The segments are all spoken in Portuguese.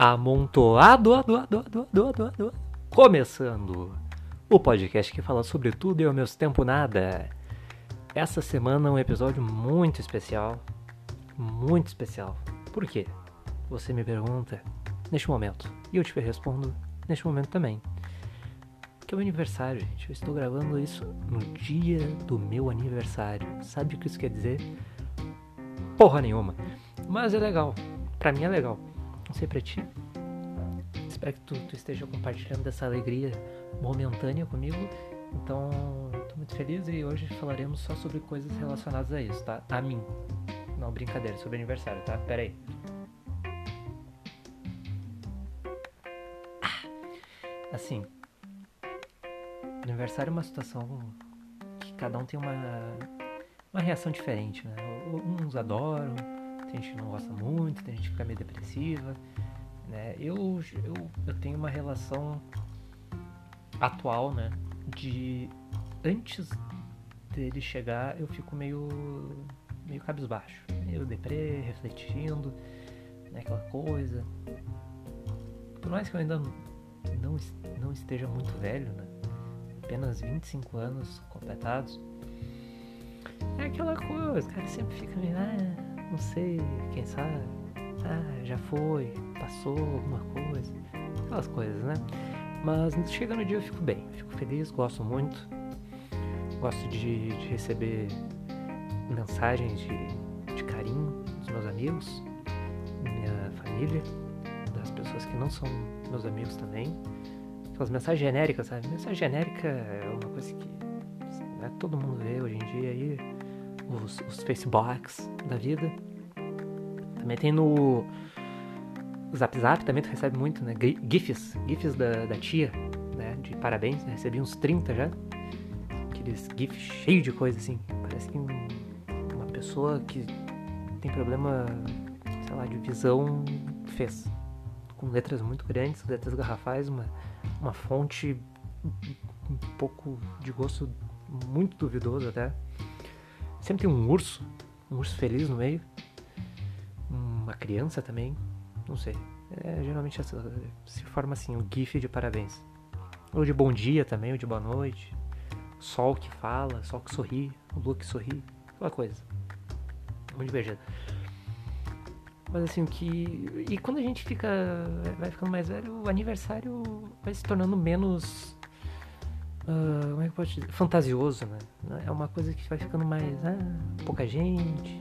amontoado, ado, ado, ado, ado, começando o podcast que fala sobre tudo e ao mesmo tempo nada. Essa semana é um episódio muito especial, muito especial. Por quê? Você me pergunta neste momento e eu te respondo neste momento também. Que é o aniversário, gente. Eu estou gravando isso no dia do meu aniversário. Sabe o que isso quer dizer? Porra nenhuma. Mas é legal. Pra mim é legal. Não sei pra ti. Espero que tu, tu esteja compartilhando dessa alegria momentânea comigo. Então, tô muito feliz e hoje falaremos só sobre coisas relacionadas a isso, tá? A mim. Não, brincadeira, sobre aniversário, tá? Pera aí. Ah, assim, aniversário é uma situação que cada um tem uma, uma reação diferente, né? Uns adoram, tem gente que não gosta muito, tem gente que fica meio depressiva. Né? Eu, eu, eu tenho uma relação atual, né? De antes dele chegar eu fico meio meio cabisbaixo, meio deprê, refletindo, né, aquela coisa. Por mais que eu ainda não, não esteja muito velho, né? Apenas 25 anos completados. É aquela coisa, cara sempre fica meio, ah, não sei, quem sabe, ah, já foi, passou alguma coisa, aquelas coisas, né? Mas chega no dia eu fico bem, fico feliz, gosto muito, gosto de, de receber mensagens de, de carinho dos meus amigos, minha família, das pessoas que não são meus amigos também. Aquelas mensagens genéricas, sabe? Mensagem genérica é uma coisa que né, todo mundo vê hoje em dia aí os, os Facebooks da vida. Também tem no Zap Zap, também tu recebe muito, né? GIFs, GIFs da, da tia, né? De parabéns, né? recebi uns 30 já. Aqueles GIFs cheios de coisa assim. Parece que um, uma pessoa que tem problema, sei lá, de visão fez. Com letras muito grandes, letras garrafais, uma, uma fonte um pouco de gosto muito duvidoso até. Sempre tem um urso, um urso feliz no meio. Uma criança também, não sei. É, geralmente se forma assim, um GIF de parabéns. Ou de bom dia também, ou de boa noite. Sol que fala, sol que sorri, lua que sorri, aquela coisa. Muito divertido. Mas assim, que. E quando a gente fica. vai ficando mais velho, o aniversário vai se tornando menos Uh, como é que pode dizer? Fantasioso, né? É uma coisa que vai ficando mais. Ah, pouca gente,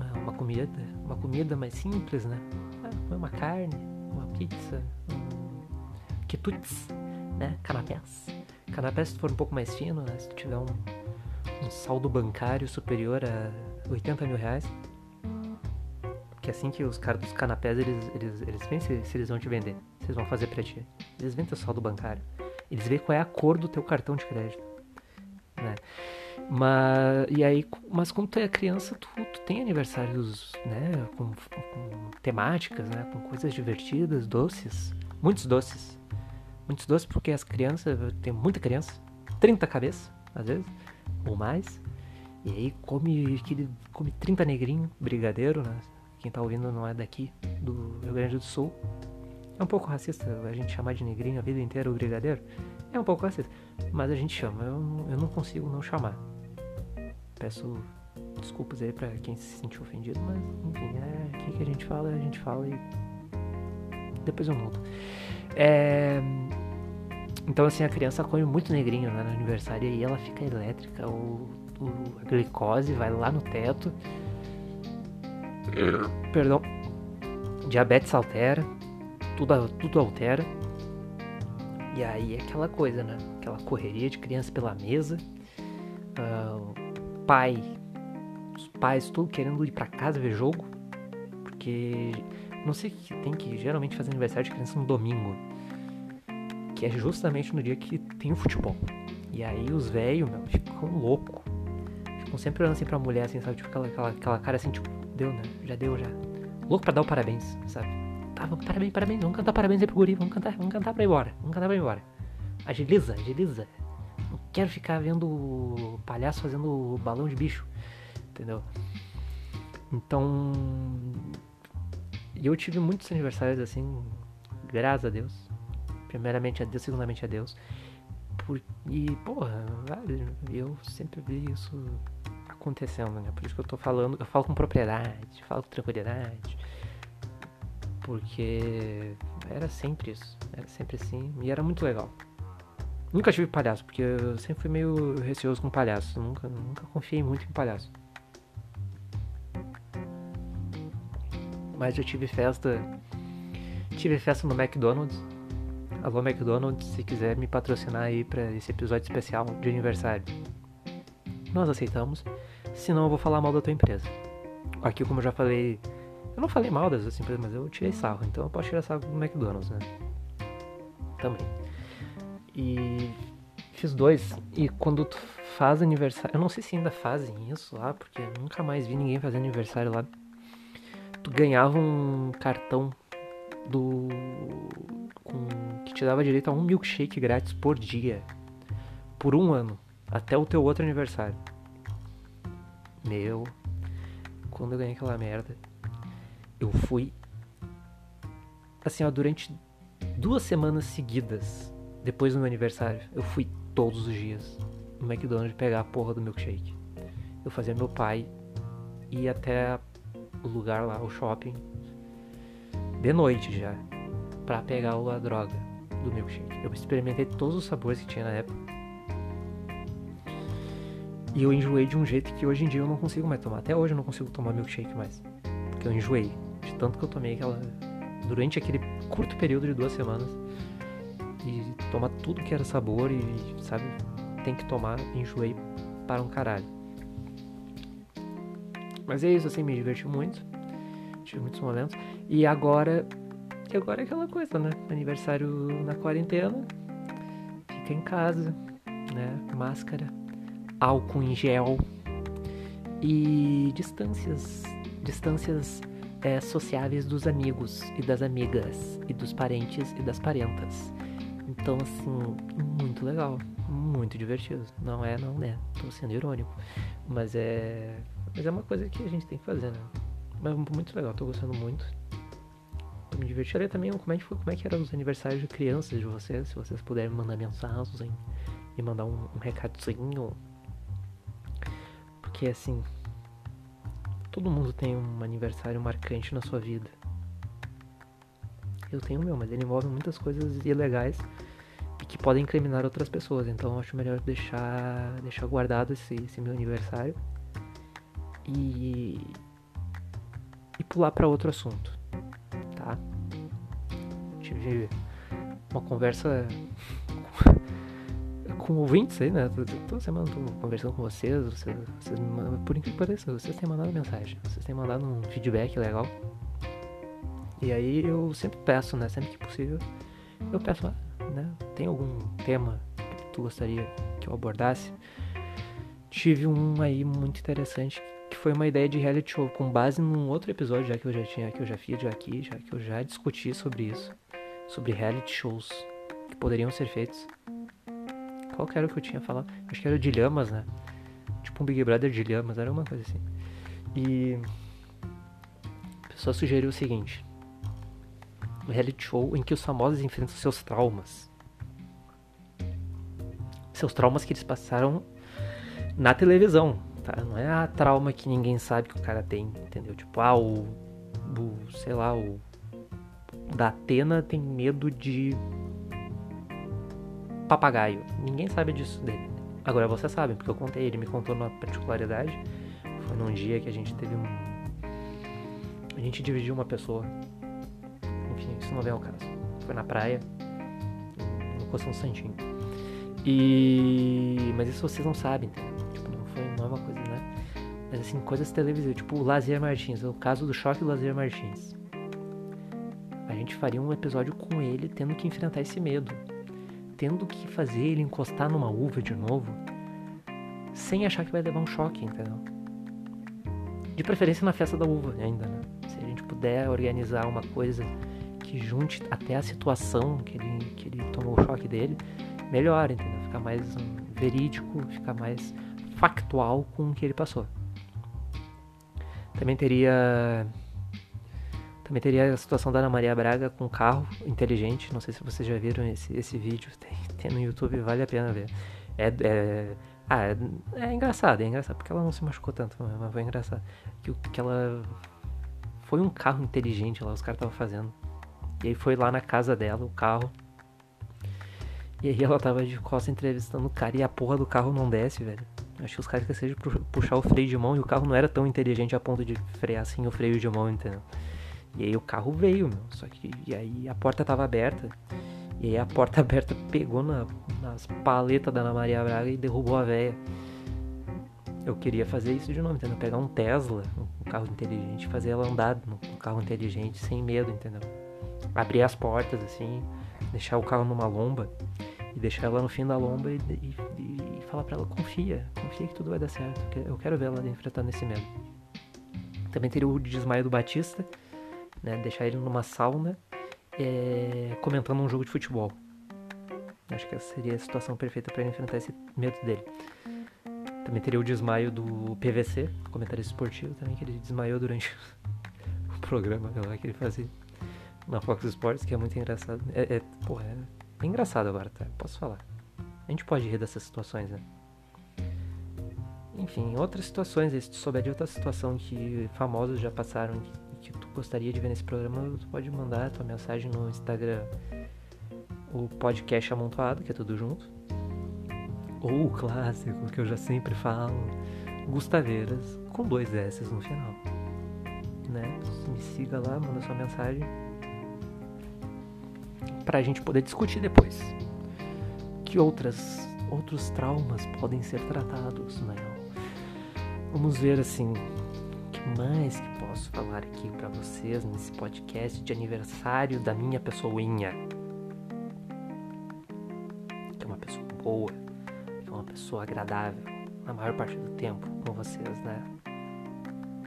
ah, uma comida, uma comida mais simples, né? Ah, uma carne, uma pizza, um quitutes, né? Canapés. Canapés se for um pouco mais fino, né? Se tiver um, um saldo bancário superior a 80 mil reais. Que é assim que os caras dos canapés, eles, eles, eles se, se eles vão te vender. Se eles vão fazer pra ti. Eles vendem o saldo bancário. Eles veem qual é a cor do teu cartão de crédito. Né? Mas, e aí, mas quando tu é criança, tu, tu tem aniversários né, com, com, temáticas, né, com coisas divertidas, doces, muitos doces. Muitos doces porque as crianças, tem muita criança, 30 cabeças, às vezes, ou mais. E aí come, come 30 negrinho, brigadeiro, né? Quem tá ouvindo não é daqui, do Rio Grande do Sul. É um pouco racista a gente chamar de negrinho a vida inteira o brigadeiro. É um pouco racista. Mas a gente chama. Eu, eu não consigo não chamar. Peço desculpas aí pra quem se sentiu ofendido, mas enfim, é o que a gente fala, a gente fala e depois eu mudo. É... Então assim, a criança come muito negrinho né, no aniversário e ela fica elétrica, o, o, a glicose vai lá no teto. Perdão. Diabetes altera tudo, tudo altera. E aí é aquela coisa, né? Aquela correria de criança pela mesa. Uh, pai, os pais tudo querendo ir para casa ver jogo. Porque não sei que tem que geralmente fazer aniversário de criança no domingo. Que é justamente no dia que tem o futebol. E aí os velhos, meu, ficam loucos. Ficam sempre olhando assim pra mulher, assim, sabe? Tipo aquela, aquela, aquela cara assim, tipo, deu, né? Já deu, já. Louco pra dar o parabéns, sabe? Tá, parabéns, parabéns, vamos cantar parabéns aí pro guri, vamos cantar, vamos cantar pra ir embora, vamos cantar pra ir embora. Agiliza, agiliza. Não quero ficar vendo palhaço fazendo balão de bicho, entendeu? Então, eu tive muitos aniversários assim, graças a Deus. Primeiramente a Deus, segundamente a Deus. Por, e, porra, eu sempre vi isso acontecendo, né? Por isso que eu tô falando, eu falo com propriedade, falo com tranquilidade. Porque era sempre isso, era sempre assim, e era muito legal. Nunca tive palhaço, porque eu sempre fui meio receoso com palhaço, nunca, nunca confiei muito em palhaço. Mas já tive festa, tive festa no McDonald's. Alô McDonald's, se quiser me patrocinar aí para esse episódio especial de aniversário. Nós aceitamos. Senão eu vou falar mal da tua empresa. Aqui, como eu já falei, eu não falei mal dessa empresa, mas eu tirei sarro. Então eu posso tirar sarro do McDonald's, né? Também. E fiz dois. E quando tu faz aniversário, eu não sei se ainda fazem isso lá, porque eu nunca mais vi ninguém fazer aniversário lá. Tu ganhava um cartão do com, que te dava direito a um milkshake grátis por dia por um ano até o teu outro aniversário. Meu, quando eu ganhei aquela merda, eu fui assim, ó, durante duas semanas seguidas, depois do meu aniversário, eu fui todos os dias no McDonald's pegar a porra do milkshake. Eu fazia meu pai ir até o lugar lá, o shopping, de noite já, pra pegar a droga do milkshake. Eu experimentei todos os sabores que tinha na época. E eu enjoei de um jeito que hoje em dia eu não consigo mais tomar. Até hoje eu não consigo tomar milkshake mais. Porque eu enjoei. Tanto que eu tomei aquela. Durante aquele curto período de duas semanas. E tomar tudo que era sabor e, sabe, tem que tomar, enjoei para um caralho. Mas é isso, assim, me diverti muito. Tive muitos momentos. E agora. E agora é aquela coisa, né? Aniversário na quarentena. Fica em casa, né? Máscara álcool em gel e distâncias, distâncias é, sociáveis dos amigos e das amigas e dos parentes e das parentas. Então, assim, muito legal, muito divertido. Não é, não é, tô sendo irônico, mas é, mas é uma coisa que a gente tem que fazer, né? Mas muito legal, tô gostando muito. Tô me divertindo também como é que foi, como é que eram os aniversários de crianças de vocês, se vocês puderem mandar mensagem e mandar um, um recadinho porque assim, todo mundo tem um aniversário marcante na sua vida. Eu tenho o meu, mas ele envolve muitas coisas ilegais e que podem incriminar outras pessoas. Então eu acho melhor deixar, deixar guardado esse, esse meu aniversário e, e pular para outro assunto, tá? Tive uma conversa com ouvintes aí, né? Toda semana eu tô conversando com vocês, vocês, vocês por incrível que pareça, vocês têm mandado mensagem, vocês têm mandado um feedback legal. E aí eu sempre peço, né? Sempre que possível, eu peço, né? Tem algum tema que tu gostaria que eu abordasse? Tive um aí muito interessante que foi uma ideia de reality show com base num outro episódio já que eu já tinha, que eu já fiz aqui, já que eu já discuti sobre isso, sobre reality shows que poderiam ser feitos qual que era o que eu tinha falado? Acho que era de lhamas, né? Tipo um Big Brother de lhamas, era uma coisa assim. E a pessoa sugeriu o seguinte: um reality show em que os famosos enfrentam seus traumas. Seus traumas que eles passaram na televisão, tá? Não é a trauma que ninguém sabe que o cara tem, entendeu? Tipo, ah, o, o sei lá, o da Atena tem medo de papagaio. Ninguém sabe disso dele. Agora você sabe, porque eu contei, ele me contou uma particularidade. Foi num dia que a gente teve um. A gente dividiu uma pessoa. Enfim, isso não vem ao caso. Foi na praia, no Coção Santinho. E. Mas isso vocês não sabem, entendeu? Tipo, não foi não é coisa, né? Mas assim, coisas televisivas, tipo o Lazier Martins, o caso do choque do Lazier Martins. A gente faria um episódio com ele tendo que enfrentar esse medo tendo que fazer ele encostar numa uva de novo, sem achar que vai levar um choque, entendeu? De preferência na festa da uva ainda, né? Se a gente puder organizar uma coisa que junte até a situação que ele, que ele tomou o choque dele, melhor, entendeu? Ficar mais um, verídico, ficar mais factual com o que ele passou. Também teria Também teria a situação da Ana Maria Braga com carro inteligente. Não sei se vocês já viram esse, esse vídeo. Tem, tem no YouTube, vale a pena ver. É, é, ah, é, é, engraçado, é engraçado, porque ela não se machucou tanto, mas foi engraçado. Que, que ela. Foi um carro inteligente lá, os caras estavam fazendo. E aí foi lá na casa dela, o carro. E aí ela tava de costa entrevistando o cara e a porra do carro não desce, velho. Acho que os caras esqueceram puxar o freio de mão e o carro não era tão inteligente a ponto de frear assim o freio de mão, entendeu? E aí o carro veio, meu. Só que e aí a porta tava aberta. E aí a porta aberta pegou na, nas paletas da Ana Maria Braga e derrubou a véia. Eu queria fazer isso de novo, entendeu? Pegar um Tesla, um carro inteligente, fazer ela andar no carro inteligente sem medo, entendeu? Abrir as portas assim, deixar o carro numa lomba e deixar ela no fim da lomba e, e, e falar pra ela, confia, confia que tudo vai dar certo. Eu quero ver ela enfrentando esse medo. Também teria o desmaio do Batista né? Deixar ele numa sauna é, comentando um jogo de futebol. Acho que essa seria a situação perfeita para enfrentar esse medo dele. Também teria o desmaio do PVC, comentarista esportivo também, que ele desmaiou durante o programa lá que ele fazia na Fox Sports, que é muito engraçado. É, é, porra, é, é engraçado agora, tá? Posso falar. A gente pode rir dessas situações, né? Enfim, outras situações, se tu souber de outra situação que famosos já passaram, gostaria de ver nesse programa, tu pode mandar tua mensagem no Instagram, o podcast amontoado, que é tudo junto. Ou o clássico, que eu já sempre falo, Gustaveiras, com dois S no final. Né? Me siga lá, manda sua mensagem. Pra gente poder discutir depois. Que outras, outros traumas podem ser tratados, né? Vamos ver assim, mais que posso falar aqui para vocês nesse podcast de aniversário da minha pessoinha. Que é uma pessoa boa, que é uma pessoa agradável, na maior parte do tempo com vocês, né?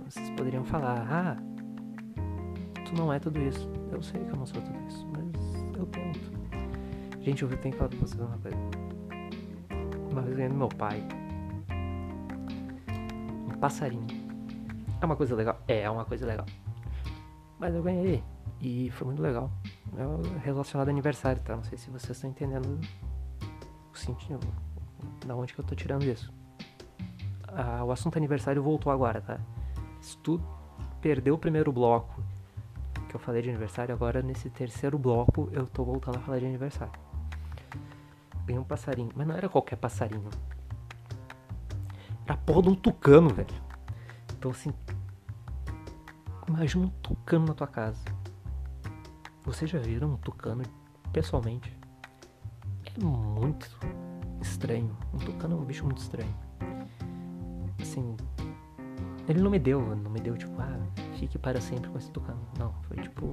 Vocês poderiam falar, ah, tu não é tudo isso. Eu sei que eu não sou tudo isso, mas eu tento. Gente, eu tenho que falar pra vocês uma coisa. Uma vez ganhei do meu pai um passarinho é uma coisa legal? É, é uma coisa legal. Mas eu ganhei. E foi muito legal. É relacionado ao aniversário, tá? Não sei se vocês estão entendendo o sentido. Da onde que eu tô tirando isso. Ah, o assunto aniversário voltou agora, tá? Se tu perdeu o primeiro bloco que eu falei de aniversário, agora nesse terceiro bloco eu tô voltando a falar de aniversário. Ganhei um passarinho, mas não era qualquer passarinho. Era a porra de um tucano, velho. Então, assim, imagina um tucano na tua casa. Vocês já viram um tucano pessoalmente? É muito estranho. Um tucano é um bicho muito estranho. Assim, ele não me deu, não me deu tipo, ah, fique para sempre com esse tucano. Não, foi tipo,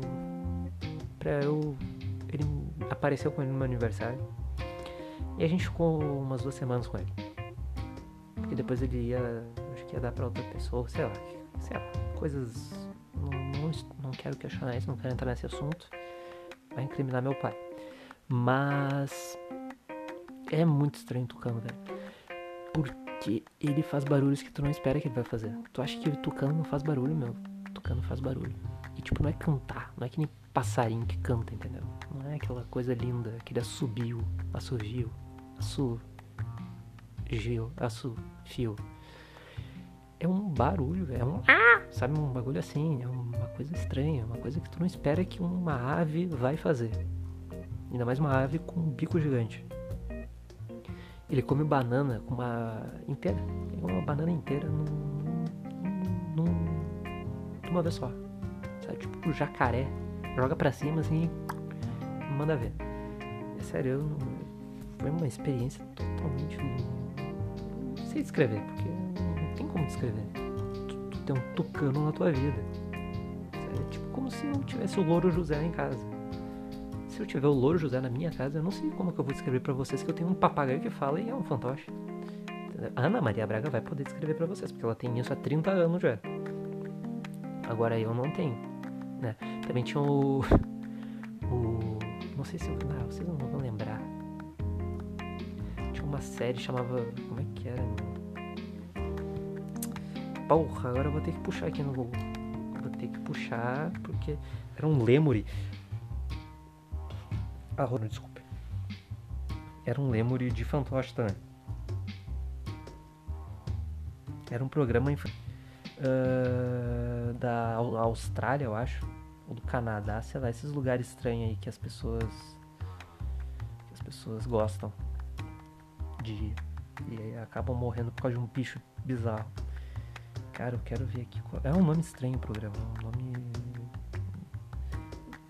pra eu. Ele apareceu com ele no meu aniversário. E a gente ficou umas duas semanas com ele. Porque depois ele ia que ia dar pra outra pessoa, sei lá, sei lá, coisas. Quero questionar isso, não quero entrar nesse assunto. Vai incriminar meu pai. Mas. É muito estranho o Tucano, velho. Porque ele faz barulhos que tu não espera que ele vai fazer. Tu acha que o Tucano não faz barulho, meu? Tucano faz barulho. E tipo, não é cantar, não é que nem passarinho que canta, entendeu? Não é aquela coisa linda, aquele assobio, assovio, assu. Gil, é um barulho, é um. Ah! Sabe, um bagulho assim, é uma coisa estranha, uma coisa que tu não espera que uma ave vai fazer. Ainda mais uma ave com um bico gigante. Ele come banana com uma. inteira. Uma banana inteira num. num. de uma vez só. Sabe, tipo jacaré. Joga pra cima assim manda ver. É sério, eu não... foi uma experiência totalmente. Não sei descrever, porque tem como descrever. Tu, tu tem um tucano na tua vida. É tipo como se não tivesse o Louro José em casa. Se eu tiver o Louro José na minha casa, eu não sei como que eu vou descrever para vocês que eu tenho um papagaio que fala e é um fantoche. Ana Maria Braga vai poder descrever para vocês, porque ela tem isso há 30 anos já. Agora eu não tenho. Né? Também tinha o. O. Não sei se eu. Ah, vocês não vão lembrar. Tinha uma série chamava. Como é que era? Porra, agora eu vou ter que puxar aqui no Google. Ter que puxar, porque era um lemuri. Ah, Rony, desculpa. Era um lemuri de fantoche também. Era um programa uh, da Austrália, eu acho, ou do Canadá, sei lá, esses lugares estranhos aí que as pessoas que as pessoas gostam de ir e acabam morrendo por causa de um bicho bizarro. Cara, eu quero ver aqui. É um nome estranho o programa, é um nome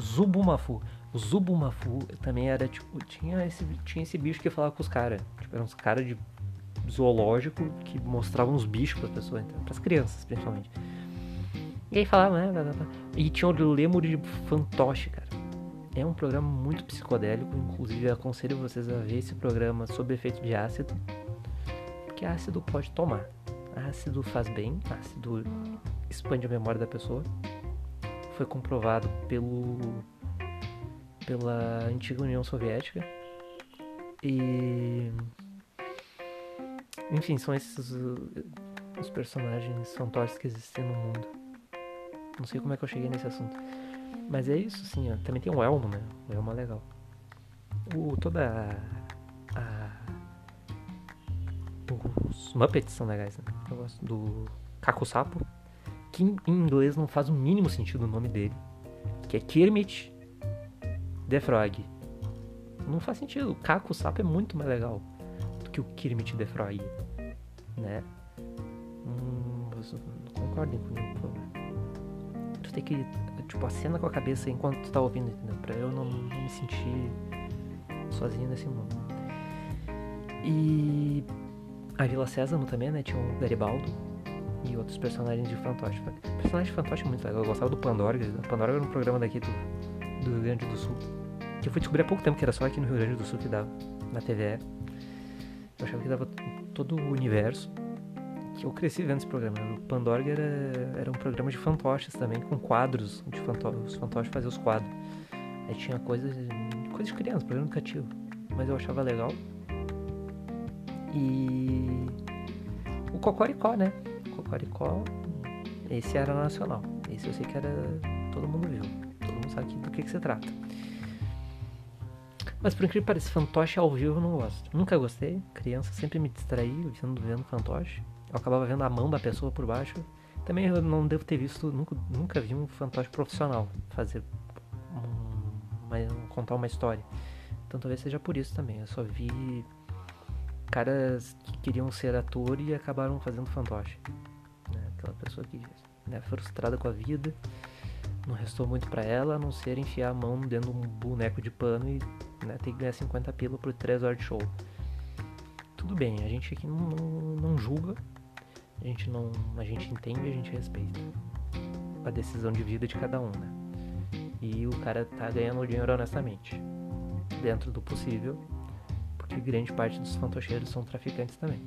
Zubumafu. O Zubumafu também era tipo, tinha esse, tinha esse bicho que falava com os caras. Tipo, eram uns caras de zoológico que mostravam os bichos para as pessoas, então, para as crianças principalmente. E aí falava, né? E tinha o Lemur de Fantoche, cara. É um programa muito psicodélico, inclusive aconselho vocês a ver esse programa sob efeito de ácido, porque ácido pode tomar. Ácido faz bem, ácido expande a memória da pessoa. Foi comprovado pelo pela antiga União Soviética. E enfim, são esses uh, os personagens fantoches que existem no mundo. Não sei como é que eu cheguei nesse assunto. Mas é isso, sim. Ó. Também tem o Elmo, né? O Elmo é legal. O, toda a, a, Os Muppets são legais, né? Gosto do Caco Sapo. Que em inglês não faz o mínimo sentido o nome dele. Que é Kermit the Frog. Não faz sentido. O Caco Sapo é muito mais legal que o Kermit defroia, né? Hum, concordem comigo, por favor. Tu tem que, tipo, acena com a cabeça enquanto tu tá ouvindo, entendeu? Pra eu não, não me sentir sozinho nesse mundo. E a Vila Sésamo também, né? Tinha o Garibaldo e outros personagens de fantoche. O personagem de fantoche é muito legal. Eu gostava do Pandora. O Pandora era um programa daqui do, do Rio Grande do Sul. Que eu fui descobrir há pouco tempo que era só aqui no Rio Grande do Sul que dava, na TVE. Eu achava que dava todo o universo. Que eu cresci vendo esse programa. O Pandorga era, era um programa de fantoches também, com quadros. De fanto, os fantoches faziam os quadros. Aí tinha coisas, coisas de criança, programa educativo. Mas eu achava legal. E o Cocoricó, né? O Cocoricó, esse era nacional. Esse eu sei que era. Todo mundo viu. Todo mundo sabe do que, que se trata. Mas por incrível que pareça, fantoche ao vivo eu não gosto. Nunca gostei. Criança sempre me distraí vendo, vendo fantoche. Eu acabava vendo a mão da pessoa por baixo. Também eu não devo ter visto, nunca, nunca vi um fantoche profissional fazer um, uma, contar uma história. Então talvez seja por isso também. Eu só vi caras que queriam ser ator e acabaram fazendo fantoche. Né? Aquela pessoa que né, frustrada com a vida, não restou muito para ela a não ser enfiar a mão dentro de um boneco de pano e né, ter que ganhar 50 pila por 3 horas de show. Tudo bem, a gente aqui não, não, não julga, a gente não. A gente entende a gente respeita a decisão de vida de cada um, né? E o cara tá ganhando dinheiro honestamente. Dentro do possível. Porque grande parte dos fantocheiros são traficantes também.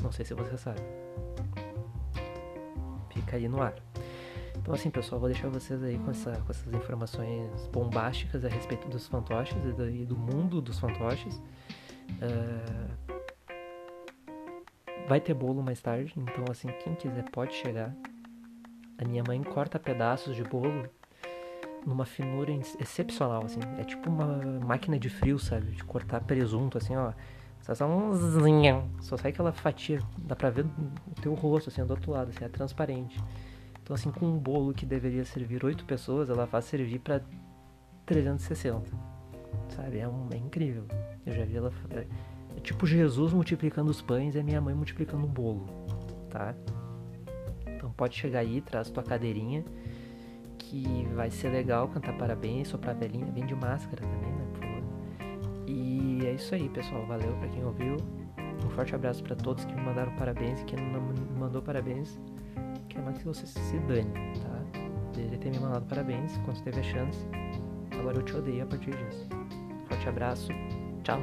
Não sei se você sabe. Fica aí no ar. Então assim, pessoal, vou deixar vocês aí com, essa, com essas informações bombásticas a respeito dos fantoches e do, e do mundo dos fantoches. Uh, vai ter bolo mais tarde, então assim, quem quiser pode chegar. A minha mãe corta pedaços de bolo numa finura excepcional, assim. É tipo uma máquina de frio, sabe? De cortar presunto, assim, ó. Só, só, um... só sai aquela fatia, dá pra ver o teu rosto, assim, do outro lado, assim, é transparente. Então, assim, com um bolo que deveria servir oito pessoas, ela faz servir para 360. Sabe? É, um, é incrível. Eu já vi ela. É, é tipo Jesus multiplicando os pães e a minha mãe multiplicando um bolo. Tá? Então pode chegar aí, traz tua cadeirinha. Que vai ser legal cantar parabéns, soprar velhinha, bem de máscara também, né? Por favor. E é isso aí, pessoal. Valeu para quem ouviu. Um forte abraço para todos que me mandaram parabéns e quem não mandou parabéns quero mais que você se dane, tá? Deveria ter me mandado parabéns quando teve a chance. Agora eu te odeio a partir disso. Forte abraço. Tchau.